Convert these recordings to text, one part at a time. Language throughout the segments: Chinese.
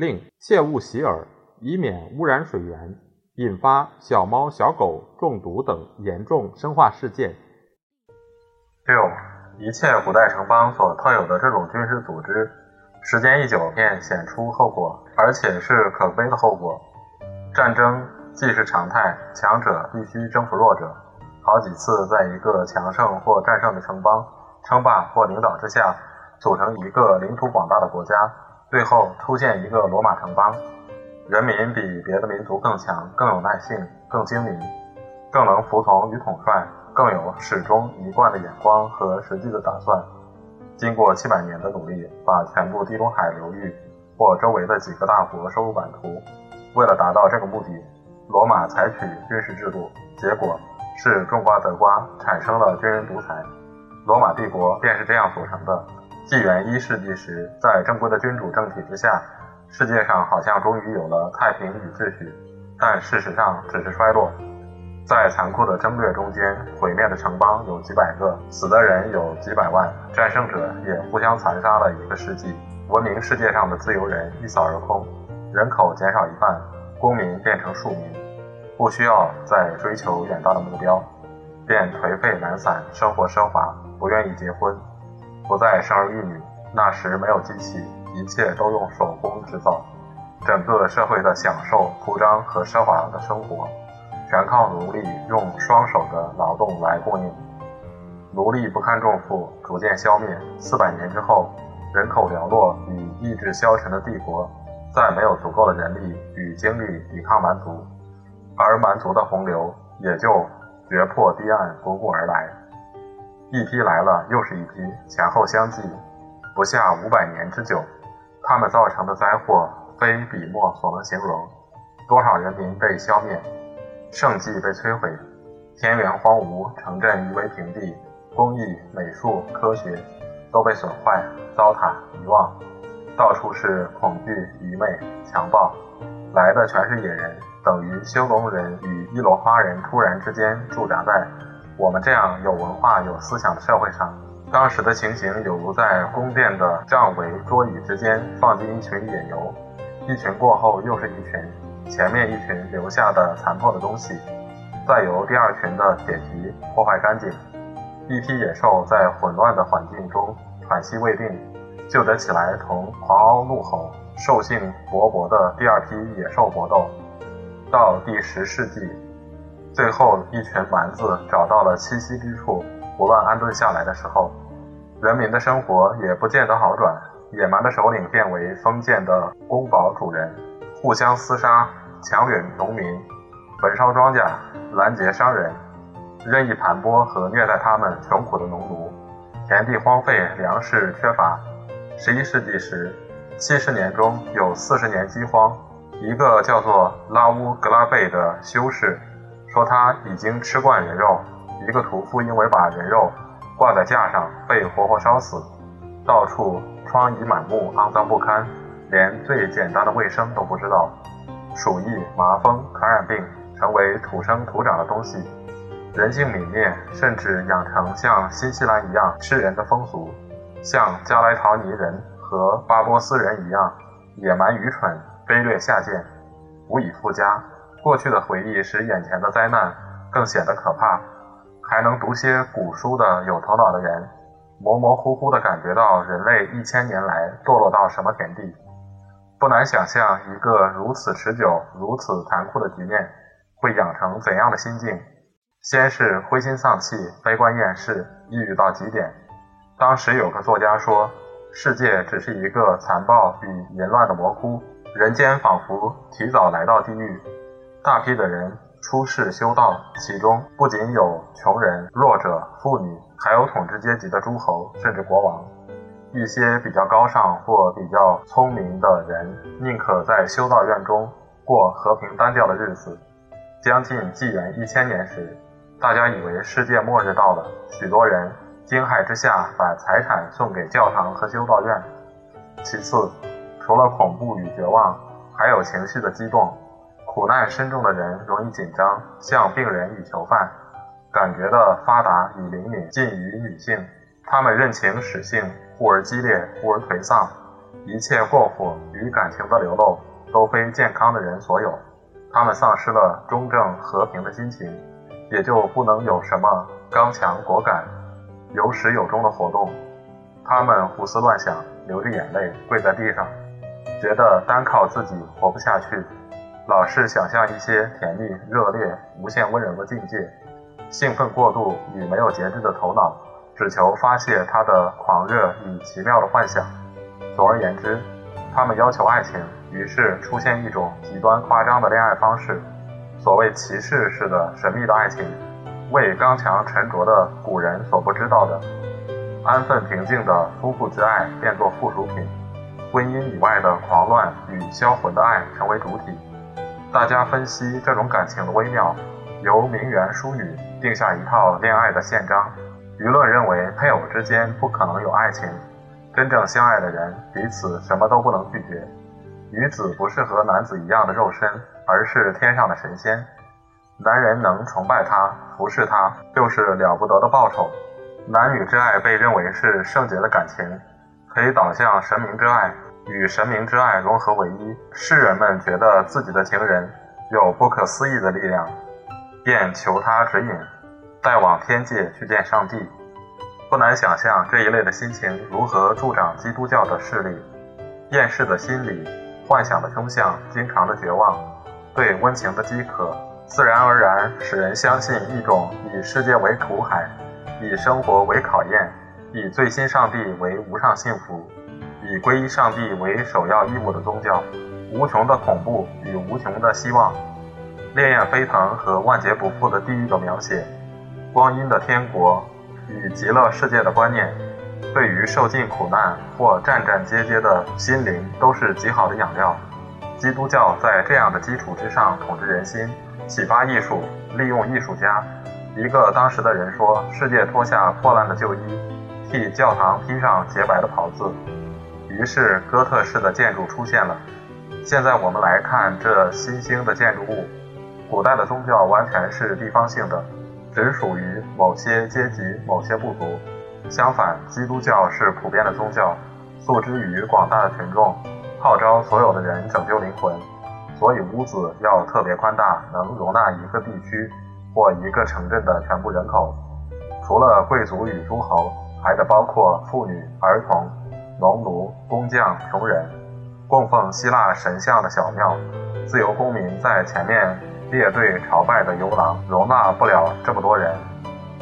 另切勿洗耳，以免污染水源，引发小猫小狗中毒等严重生化事件。六，一切古代城邦所特有的这种军事组织，时间一久便显出后果，而且是可悲的后果。战争既是常态，强者必须征服弱者。好几次，在一个强盛或战胜的城邦称霸或领导之下，组成一个领土广大的国家，最后出现一个罗马城邦，人民比别的民族更强、更有耐性、更精明、更能服从与统帅，更有始终一贯的眼光和实际的打算。经过七百年的努力，把全部地中海流域或周围的几个大国收入版图。为了达到这个目的，罗马采取军事制度，结果。是种瓜得瓜，产生了军人独裁。罗马帝国便是这样组成的。纪元一世纪时，在正规的君主政体之下，世界上好像终于有了太平与秩序，但事实上只是衰落。在残酷的争掠中间，毁灭的城邦有几百个，死的人有几百万，战胜者也互相残杀了一个世纪。文明世界上的自由人一扫而空，人口减少一半，公民变成庶民。不需要再追求远大的目标，便颓废懒散，生活奢华，不愿意结婚，不再生儿育女。那时没有机器，一切都用手工制造，整个社会的享受、铺张和奢华的生活，全靠奴隶用双手的劳动来供应。奴隶不堪重负，逐渐消灭。四百年之后，人口寥落与意志消沉的帝国，再没有足够的人力与精力抵抗蛮族。而蛮族的洪流也就决破堤岸滚滚而来，一批来了又是一批，前后相继，不下五百年之久。他们造成的灾祸非笔墨所能形容。多少人民被消灭，圣迹被摧毁，田园荒芜，城镇夷为平地，工艺、美术、科学都被损坏、糟蹋、遗忘，到处是恐惧、愚昧、强暴，来的全是野人。等于修龙人与伊罗花人突然之间驻扎在我们这样有文化、有思想的社会上。当时的情形有如在宫殿的帐围桌椅之间放进一群野牛，一群过后又是一群，前面一群留下的残破的东西，再由第二群的铁蹄破坏干净。一批野兽在混乱的环境中喘息未定，就得起来同狂嗷怒吼、兽性勃勃的第二批野兽搏斗。到第十世纪，最后一群蛮子找到了栖息之处，胡乱安顿下来的时候，人民的生活也不见得好转。野蛮的首领变为封建的宫堡主人，互相厮杀，强掠农民，焚烧庄稼，拦截商人，任意盘剥和虐待他们穷苦的农奴，田地荒废，粮食缺乏。十一世纪时，七十年中有四十年饥荒。一个叫做拉乌格拉贝的修士说他已经吃惯人肉。一个屠夫因为把人肉挂在架上被活活烧死。到处疮痍满目，肮脏不堪，连最简单的卫生都不知道。鼠疫、麻风、传染病成为土生土长的东西。人性泯灭，甚至养成像新西兰一样吃人的风俗，像加莱陶尼人和巴波斯人一样野蛮愚蠢。卑劣下贱，无以复加。过去的回忆使眼前的灾难更显得可怕。还能读些古书的有头脑的人，模模糊糊地感觉到人类一千年来堕落到什么田地。不难想象，一个如此持久、如此残酷的局面会养成怎样的心境。先是灰心丧气、悲观厌世、抑郁到极点。当时有个作家说：“世界只是一个残暴与淫乱的魔窟。”人间仿佛提早来到地狱，大批的人出世修道，其中不仅有穷人、弱者、妇女，还有统治阶级的诸侯，甚至国王。一些比较高尚或比较聪明的人，宁可在修道院中过和平单调的日子。将近纪元一千年时，大家以为世界末日到了，许多人惊骇之下把财产送给教堂和修道院。其次，除了恐怖与绝望，还有情绪的激动。苦难深重的人容易紧张，像病人与囚犯，感觉的发达与灵敏近于女性。他们认情使性，忽而激烈，忽而颓丧。一切过火与感情的流露，都非健康的人所有。他们丧失了中正和平的心情，也就不能有什么刚强果敢、有始有终的活动。他们胡思乱想，流着眼泪，跪在地上，觉得单靠自己活不下去。老是想象一些甜蜜、热烈、无限温柔的境界，兴奋过度与没有节制的头脑，只求发泄他的狂热与奇妙的幻想。总而言之，他们要求爱情，于是出现一种极端夸张的恋爱方式，所谓骑士式的神秘的爱情，为刚强沉着的古人所不知道的安分平静的夫妇之爱变作附属品，婚姻以外的狂乱与销魂的爱成为主体。大家分析这种感情的微妙，由名媛淑女定下一套恋爱的宪章。舆论认为配偶之间不可能有爱情，真正相爱的人彼此什么都不能拒绝。女子不是和男子一样的肉身，而是天上的神仙。男人能崇拜她、服侍她，就是了不得的报酬。男女之爱被认为是圣洁的感情，可以导向神明之爱。与神明之爱融合为一，世人们觉得自己的情人有不可思议的力量，便求他指引，带往天界去见上帝。不难想象这一类的心情如何助长基督教的势力。厌世的心理、幻想的凶相、经常的绝望、对温情的饥渴，自然而然使人相信一种以世界为苦海，以生活为考验，以最新上帝为无上幸福。以皈依上帝为首要义务的宗教，无穷的恐怖与无穷的希望，烈焰飞腾和万劫不复的地狱的描写，光阴的天国与极乐世界的观念，对于受尽苦难或战战兢兢的心灵都是极好的养料。基督教在这样的基础之上统治人心，启发艺术，利用艺术家。一个当时的人说：“世界脱下破烂的旧衣，替教堂披上洁白的袍子。”于是，哥特式的建筑出现了。现在我们来看这新兴的建筑物。古代的宗教完全是地方性的，只属于某些阶级、某些部族。相反，基督教是普遍的宗教，诉之于广大的群众，号召所有的人拯救灵魂。所以，屋子要特别宽大，能容纳一个地区或一个城镇的全部人口。除了贵族与诸侯，还得包括妇女、儿童。农奴、工匠、穷人，供奉希腊神像的小庙，自由公民在前面列队朝拜的游廊，容纳不了这么多人。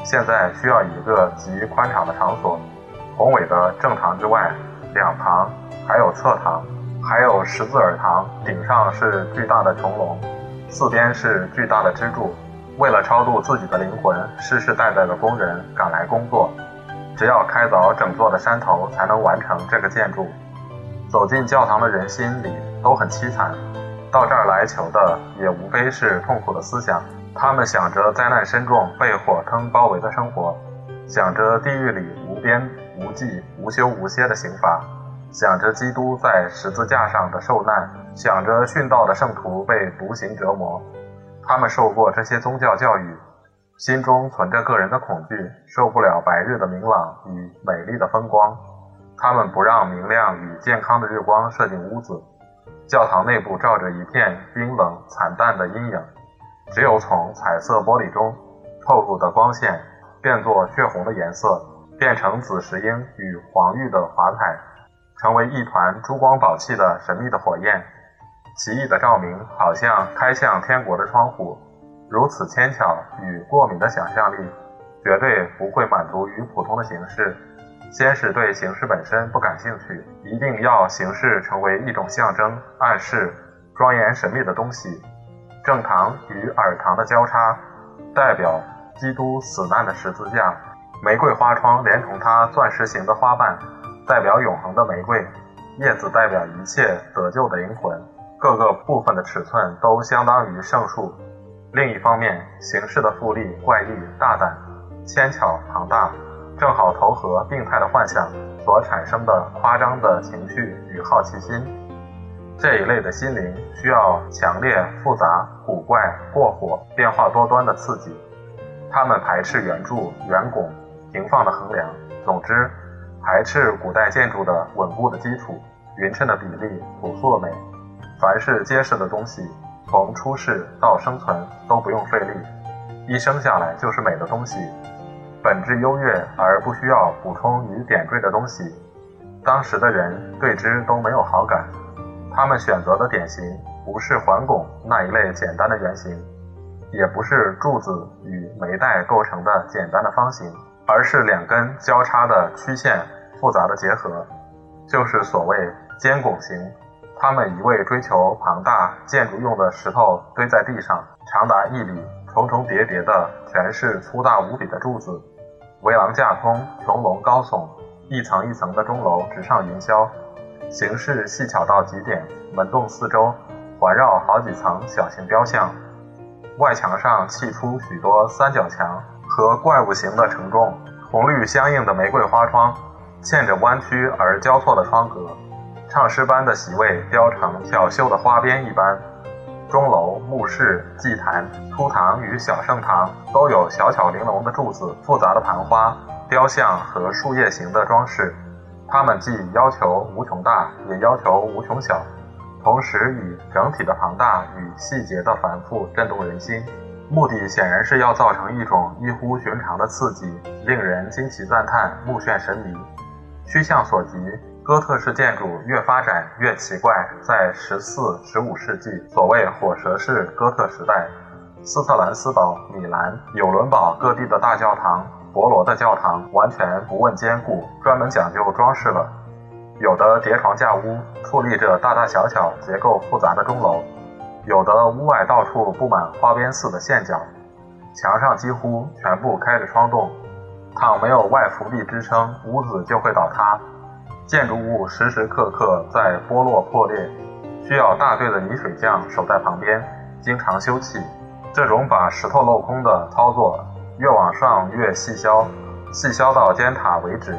现在需要一个极宽敞的场所，宏伟的正堂之外，两堂，还有侧堂，还有十字耳堂，顶上是巨大的穹隆，四边是巨大的支柱。为了超度自己的灵魂，世世代代的工人赶来工作。只要开凿整座的山头，才能完成这个建筑。走进教堂的人心里都很凄惨，到这儿来求的也无非是痛苦的思想。他们想着灾难深重、被火坑包围的生活，想着地狱里无边无际、无休无歇的刑罚，想着基督在十字架上的受难，想着殉道的圣徒被毒刑折磨。他们受过这些宗教教育。心中存着个人的恐惧，受不了白日的明朗与美丽的风光。他们不让明亮与健康的日光射进屋子，教堂内部照着一片冰冷惨淡的阴影。只有从彩色玻璃中透入的光线，变作血红的颜色，变成紫石英与黄玉的华彩，成为一团珠光宝气的神秘的火焰。奇异的照明，好像开向天国的窗户。如此牵强与过敏的想象力，绝对不会满足于普通的形式。先是对形式本身不感兴趣，一定要形式成为一种象征、暗示、庄严神秘的东西。正堂与耳堂的交叉，代表基督死难的十字架；玫瑰花窗连同它钻石形的花瓣，代表永恒的玫瑰；叶子代表一切得救的灵魂。各个部分的尺寸都相当于圣树。另一方面，形式的富丽、怪异、大胆、纤巧、庞大，正好投合病态的幻想所产生的夸张的情绪与好奇心。这一类的心灵需要强烈、复杂、古怪、过火、变化多端的刺激。他们排斥圆柱、圆拱、平放的横梁，总之，排斥古代建筑的稳固的基础、匀称的比例、朴素的美。凡是结实的东西。从出世到生存都不用费力，一生下来就是美的东西，本质优越而不需要补充与点缀的东西。当时的人对之都没有好感，他们选择的典型不是环拱那一类简单的圆形，也不是柱子与眉带构成的简单的方形，而是两根交叉的曲线复杂的结合，就是所谓尖拱形。他们一味追求庞大建筑用的石头堆在地上，长达一里，重重叠叠的，全是粗大无比的柱子，围廊架空，穹隆高耸，一层一层的钟楼直上云霄，形式细巧到极点。门洞四周环绕好几层小型雕像，外墙上砌出许多三角墙和怪物形的承重，红绿相应的玫瑰花窗，嵌着弯曲而交错的窗格。唱诗班的席位雕成挑绣的花边一般，钟楼、墓室、祭坛、初堂与小圣堂都有小巧玲珑的柱子、复杂的盘花、雕像和树叶形的装饰。它们既要求无穷大，也要求无穷小，同时以整体的庞大与细节的繁复震动人心。目的显然是要造成一种异乎寻常的刺激，令人惊奇赞叹、目眩神迷。趋向所及。哥特式建筑越发展越奇怪，在十四、十五世纪，所谓火蛇式哥特时代，斯特兰斯堡、米兰、纽伦堡各地的大教堂、博罗的教堂，完全不问坚固，专门讲究装饰了。有的叠床架屋，矗立着大大小小、结构复杂的钟楼；有的屋外到处布满花边似的线角，墙上几乎全部开着窗洞。倘没有外浮壁支撑，屋子就会倒塌。建筑物时时刻刻在剥落破裂，需要大队的泥水匠守在旁边，经常修葺。这种把石头镂空的操作，越往上越细削，细削到尖塔为止。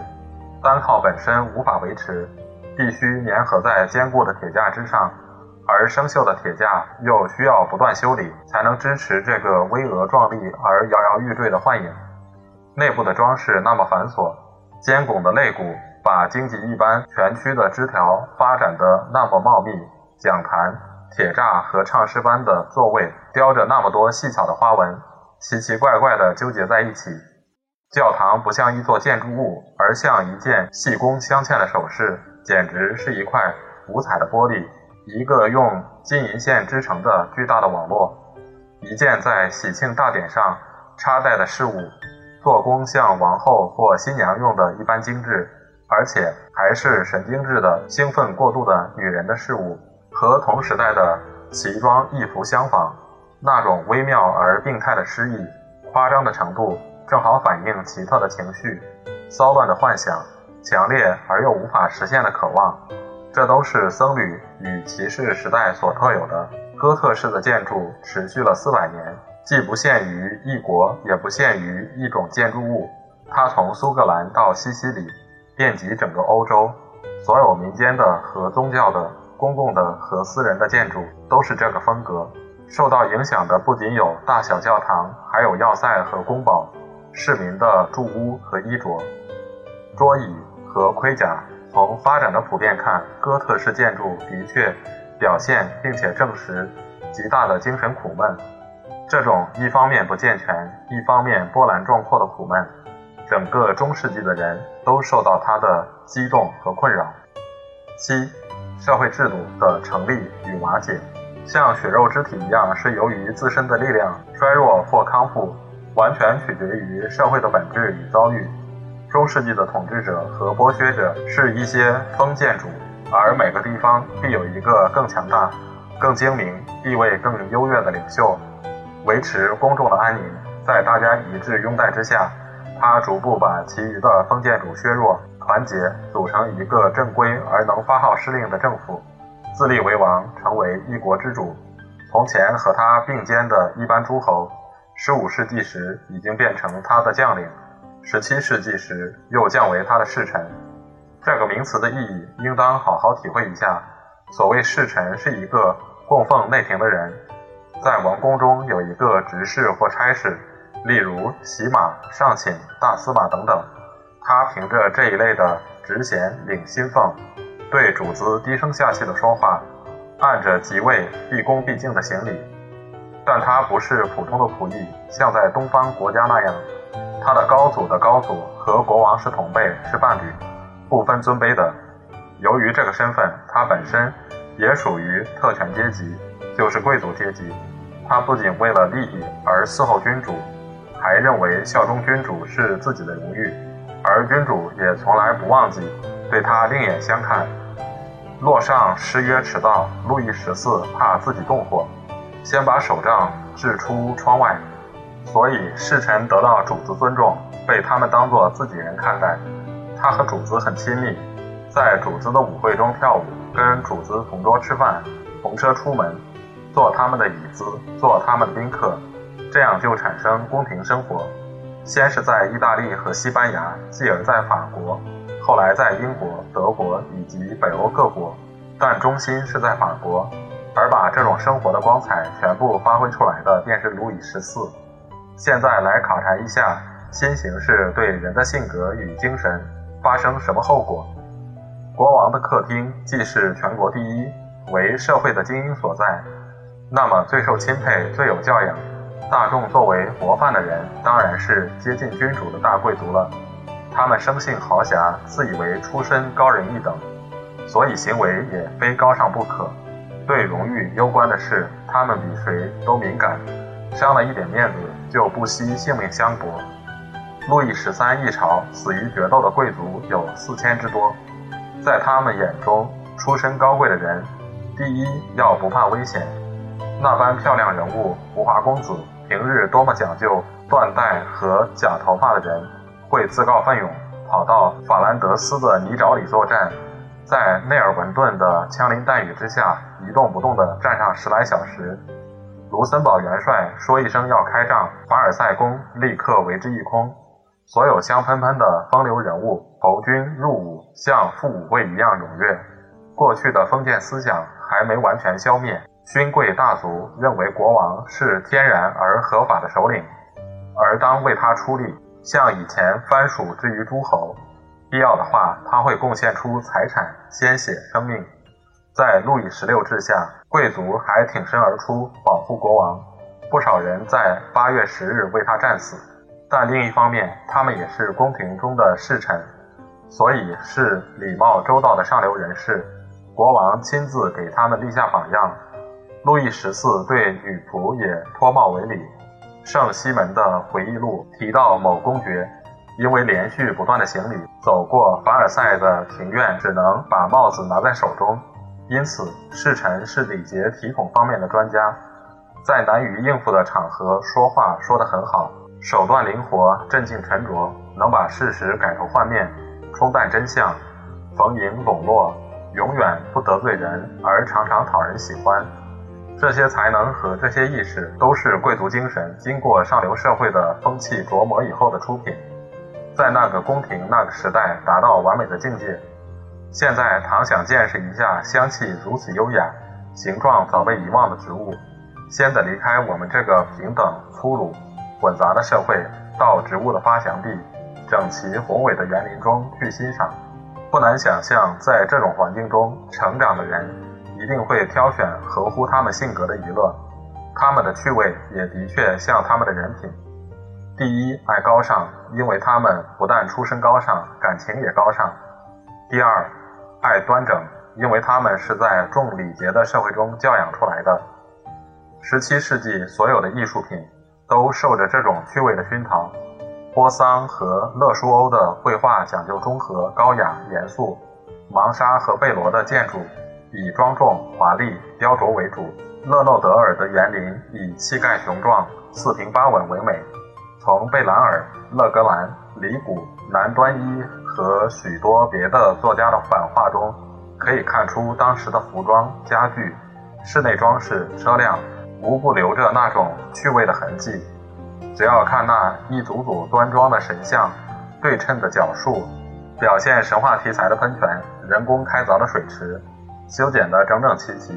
单靠本身无法维持，必须粘合在坚固的铁架之上，而生锈的铁架又需要不断修理，才能支持这个巍峨壮丽而摇摇欲坠的幻影。内部的装饰那么繁琐，坚拱的肋骨。把荆棘一般全区的枝条发展得那么茂密，讲坛、铁栅和唱诗班的座位雕着那么多细巧的花纹，奇奇怪怪地纠结在一起。教堂不像一座建筑物，而像一件细工镶嵌的首饰，简直是一块五彩的玻璃，一个用金银线织成的巨大的网络，一件在喜庆大典上插戴的饰物，做工像王后或新娘用的一般精致。而且还是神经质的、兴奋过度的女人的事物，和同时代的奇装异服相仿。那种微妙而病态的诗意、夸张的程度，正好反映奇特的情绪、骚乱的幻想、强烈而又无法实现的渴望。这都是僧侣与骑士时代所特有的。哥特式的建筑持续了四百年，既不限于一国，也不限于一种建筑物。它从苏格兰到西西里。遍及整个欧洲，所有民间的和宗教的、公共的和私人的建筑都是这个风格。受到影响的不仅有大小教堂，还有要塞和宫堡、市民的住屋和衣着、桌椅和盔甲。从发展的普遍看，哥特式建筑的确表现并且证实极大的精神苦闷。这种一方面不健全，一方面波澜壮阔的苦闷。整个中世纪的人都受到它的激动和困扰。七，社会制度的成立与瓦解，像血肉之体一样，是由于自身的力量衰弱或康复，完全取决于社会的本质与遭遇。中世纪的统治者和剥削者是一些封建主，而每个地方必有一个更强大、更精明、地位更优越的领袖，维持公众的安宁。在大家一致拥戴之下。他逐步把其余的封建主削弱、团结，组成一个正规而能发号施令的政府。自立为王，成为一国之主。从前和他并肩的一般诸侯，十五世纪时已经变成他的将领，十七世纪时又降为他的侍臣。这个名词的意义，应当好好体会一下。所谓侍臣，是一个供奉内廷的人，在王宫中有一个执事或差事，例如洗马、上寝、大司马等等。他凭着这一类的职衔领薪俸，对主子低声下气的说话。按着即位毕恭毕敬的行礼，但他不是普通的仆役，像在东方国家那样，他的高祖的高祖和国王是同辈，是伴侣，不分尊卑的。由于这个身份，他本身也属于特权阶级，就是贵族阶级。他不仅为了利益而伺候君主，还认为效忠君主是自己的荣誉，而君主也从来不忘记对他另眼相看。洛上失约迟到，路易十四怕自己动火，先把手杖掷出窗外，所以侍臣得到主子尊重，被他们当作自己人看待。他和主子很亲密，在主子的舞会中跳舞，跟主子同桌吃饭，同车出门，坐他们的椅子，做他们宾客，这样就产生宫廷生活。先是在意大利和西班牙，继而在法国。后来在英国、德国以及北欧各国，但中心是在法国，而把这种生活的光彩全部发挥出来的便是路易十四。现在来考察一下新形势对人的性格与精神发生什么后果。国王的客厅既是全国第一，为社会的精英所在，那么最受钦佩、最有教养、大众作为模范的人，当然是接近君主的大贵族了。他们生性豪侠，自以为出身高人一等，所以行为也非高尚不可。对荣誉攸关的事，他们比谁都敏感，伤了一点面子就不惜性命相搏。路易十三一朝死于决斗的贵族有四千之多，在他们眼中，出身高贵的人，第一要不怕危险。那般漂亮人物，浮华公子，平日多么讲究缎带和假头发的人。会自告奋勇跑到法兰德斯的泥沼里作战，在内尔文顿的枪林弹雨之下一动不动地站上十来小时。卢森堡元帅说一声要开仗，凡尔赛宫立刻为之一空。所有香喷喷的风流人物投军入伍，像赴舞会一样踊跃。过去的封建思想还没完全消灭，勋贵大族认为国王是天然而合法的首领，而当为他出力。像以前藩属之于诸侯，必要的话，他会贡献出财产、鲜血、生命。在路易十六治下，贵族还挺身而出保护国王，不少人在八月十日为他战死。但另一方面，他们也是宫廷中的侍臣，所以是礼貌周到的上流人士。国王亲自给他们立下榜样。路易十四对女仆也脱帽为礼。圣西门的回忆录提到，某公爵因为连续不断的行礼，走过凡尔赛的庭院，只能把帽子拿在手中。因此，侍臣是礼节体统方面的专家，在难于应付的场合说话说得很好，手段灵活，镇静沉着，能把事实改头换面，冲淡真相，逢迎笼络，永远不得罪人，而常常讨人喜欢。这些才能和这些意识，都是贵族精神经过上流社会的风气琢磨以后的出品，在那个宫廷那个时代达到完美的境界。现在倘想见识一下香气如此优雅、形状早被遗忘的植物，先得离开我们这个平等、粗鲁、混杂的社会，到植物的发祥地、整齐宏伟的园林中去欣赏。不难想象，在这种环境中成长的人。一定会挑选合乎他们性格的娱乐，他们的趣味也的确像他们的人品。第一，爱高尚，因为他们不但出身高尚，感情也高尚；第二，爱端整，因为他们是在重礼节的社会中教养出来的。十七世纪所有的艺术品都受着这种趣味的熏陶。波桑和勒舒欧的绘画讲究中和、高雅、严肃；芒沙和贝罗的建筑。以庄重、华丽、雕琢为主。勒诺德尔的园林以气概雄壮、四平八稳为美。从贝兰尔、勒格兰、里古、南端一和许多别的作家的版画中，可以看出当时的服装、家具、室内装饰、车辆，无不留着那种趣味的痕迹。只要看那一组组端庄的神像，对称的角树，表现神话题材的喷泉，人工开凿的水池，修剪得整整齐齐，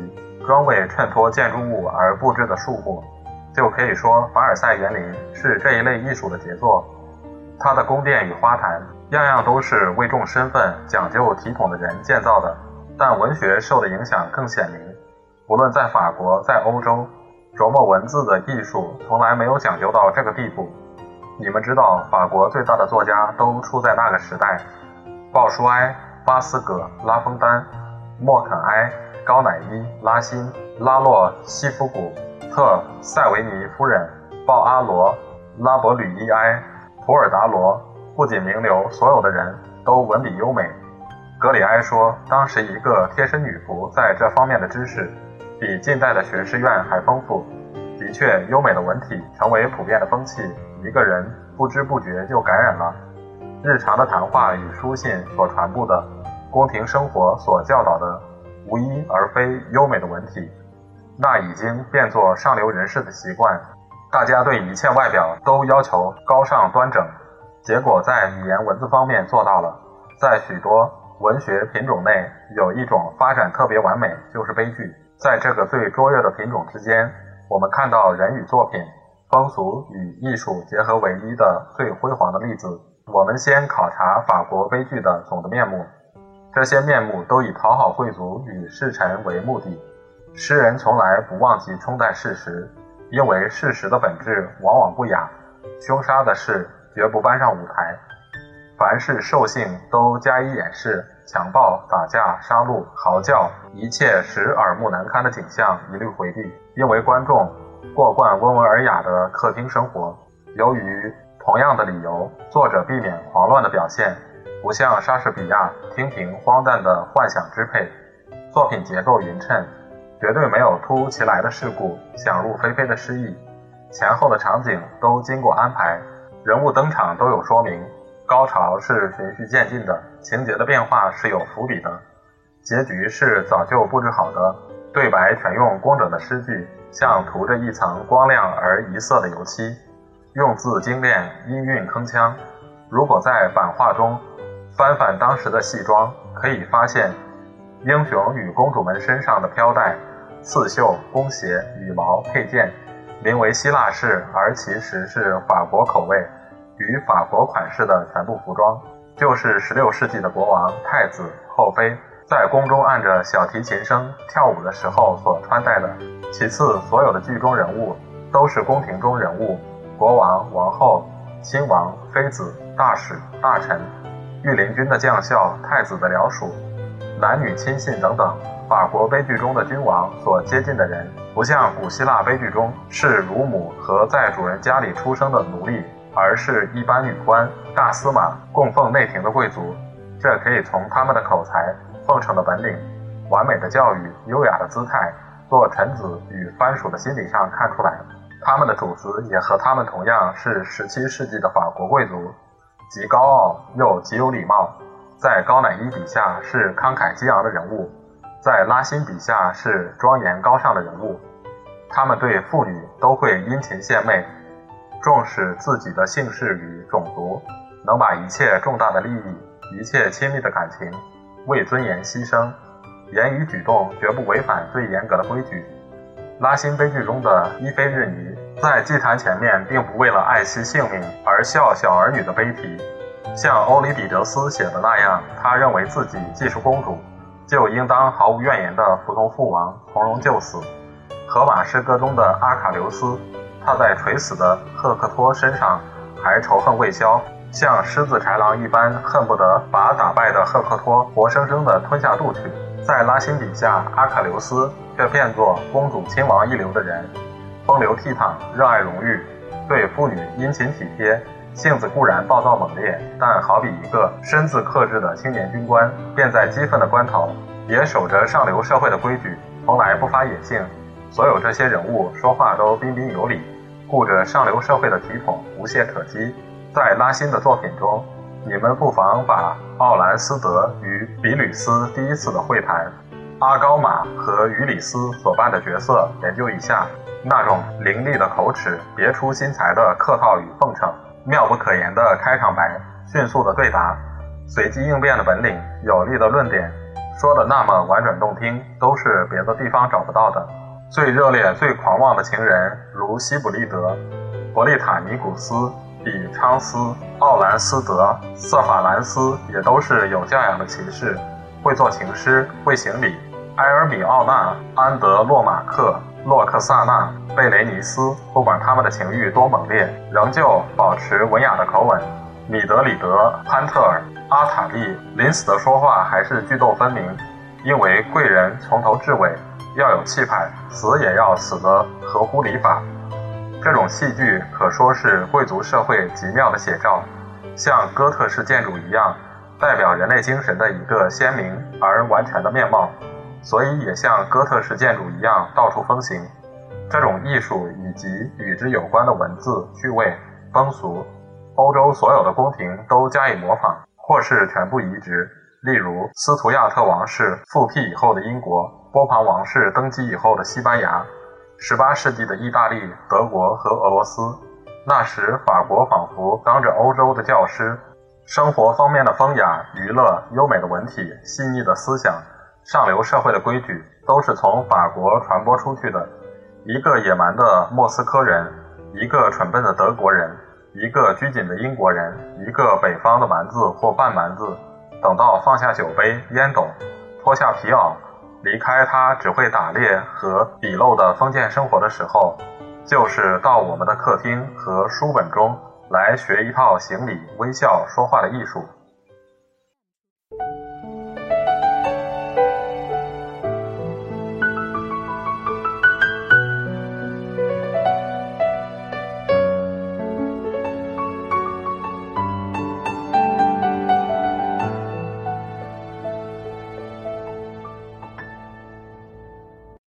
专为衬托建筑物而布置的树木，就可以说凡尔赛园林是这一类艺术的杰作。它的宫殿与花坛，样样都是为重身份、讲究体统的人建造的。但文学受的影响更显明。无论在法国，在欧洲，琢磨文字的艺术从来没有讲究到这个地步。你们知道，法国最大的作家都出在那个时代：鲍舒埃、巴斯葛、拉封丹、莫肯埃、高乃伊、拉辛、拉洛西夫古特、塞维尼夫人、鲍阿罗、拉伯吕伊埃。普尔达罗不仅名流，所有的人都文笔优美。格里埃说，当时一个贴身女仆在这方面的知识，比近代的学士院还丰富。的确，优美的文体成为普遍的风气，一个人不知不觉就感染了。日常的谈话与书信所传播的，宫廷生活所教导的，无一而非优美的文体，那已经变作上流人士的习惯。大家对一切外表都要求高尚端整，结果在语言文字方面做到了。在许多文学品种内，有一种发展特别完美，就是悲剧。在这个最卓越的品种之间，我们看到人与作品、风俗与艺术结合为一的最辉煌的例子。我们先考察法国悲剧的总的面目，这些面目都以讨好贵族与侍臣为目的。诗人从来不忘记冲淡事实。因为事实的本质往往不雅，凶杀的事绝不搬上舞台，凡是兽性都加以掩饰，强暴、打架、杀戮、嚎叫，一切使耳目难堪的景象一律回避。因为观众过惯温文尔雅的客厅生活，由于同样的理由，作者避免狂乱的表现，不像莎士比亚听凭荒诞的幻想支配，作品结构匀称。绝对没有突如其来的事故，想入非非的失意。前后的场景都经过安排，人物登场都有说明。高潮是循序渐进的，情节的变化是有伏笔的，结局是早就布置好的。对白全用工整的诗句，像涂着一层光亮而一色的油漆。用字精炼，音韵铿锵。如果在版画中翻翻当时的戏装，可以发现英雄与公主们身上的飘带。刺绣、弓鞋、羽毛配件，名为希腊式，而其实是法国口味与法国款式的全部服装，就是16世纪的国王、太子、后妃在宫中按着小提琴声跳舞的时候所穿戴的。其次，所有的剧中人物都是宫廷中人物，国王、王后、亲王、妃子、大使、大臣、御林军的将校、太子的僚属、男女亲信等等。法国悲剧中的君王所接近的人，不像古希腊悲剧中是乳母和在主人家里出生的奴隶，而是一般女官、大司马、供奉内廷的贵族。这可以从他们的口才、奉承的本领、完美的教育、优雅的姿态、做臣子与藩属的心理上看出来。他们的主子也和他们同样是17世纪的法国贵族，极高傲又极有礼貌，在高乃伊笔下是慷慨激昂的人物。在拉辛笔下是庄严高尚的人物，他们对妇女都会殷勤献媚，重视自己的姓氏与种族，能把一切重大的利益、一切亲密的感情为尊严牺牲，言语举动绝不违反最严格的规矩。拉辛悲剧中的伊菲日尼在祭坛前面，并不为了爱惜性命而笑小儿女的悲啼，像欧里庇得斯写的那样，他认为自己既是公主。就应当毫无怨言地服从父王，从容就死。荷马诗歌中的阿卡琉斯，他在垂死的赫克托身上还仇恨未消，像狮子豺狼一般，恨不得把打败的赫克托活生生地吞下肚去。在拉辛笔下，阿卡琉斯却变作公主亲王一流的人，风流倜傥，热爱荣誉，对妇女殷勤体贴。性子固然暴躁猛烈，但好比一个身自克制的青年军官，便在激愤的关头也守着上流社会的规矩，从来不发野性。所有这些人物说话都彬彬有礼，顾着上流社会的体统，无懈可击。在拉辛的作品中，你们不妨把奥兰斯德与比吕斯第一次的会谈，阿高玛和于里斯所扮的角色研究一下。那种凌厉的口齿、别出心裁的客套与奉承、妙不可言的开场白、迅速的对答、随机应变的本领、有力的论点，说的那么婉转动听，都是别的地方找不到的。最热烈、最狂妄的情人，如西卜利德、伯利塔尼古斯、比昌斯、奥兰斯德、瑟法兰斯，也都是有教养的骑士，会做情诗，会行礼。埃尔米奥纳、安德洛马克。洛克萨纳、贝雷尼斯，不管他们的情欲多猛烈，仍旧保持文雅的口吻。米德里德、潘特尔、阿塔利临死的说话还是句逗分明，因为贵人从头至尾要有气派，死也要死得合乎礼法。这种戏剧可说是贵族社会极妙的写照，像哥特式建筑一样，代表人类精神的一个鲜明而完全的面貌。所以也像哥特式建筑一样到处风行，这种艺术以及与之有关的文字、趣味、风俗，欧洲所有的宫廷都加以模仿，或是全部移植。例如，斯图亚特王室复辟以后的英国，波旁王室登基以后的西班牙，十八世纪的意大利、德国和俄罗斯。那时，法国仿佛当着欧洲的教师，生活方面的风雅、娱乐、优美的文体、细腻的思想。上流社会的规矩都是从法国传播出去的。一个野蛮的莫斯科人，一个蠢笨的德国人，一个拘谨的英国人，一个北方的蛮子或半蛮子，等到放下酒杯烟斗，脱下皮袄，离开他只会打猎和鄙陋的封建生活的时候，就是到我们的客厅和书本中来学一套行礼、微笑、说话的艺术。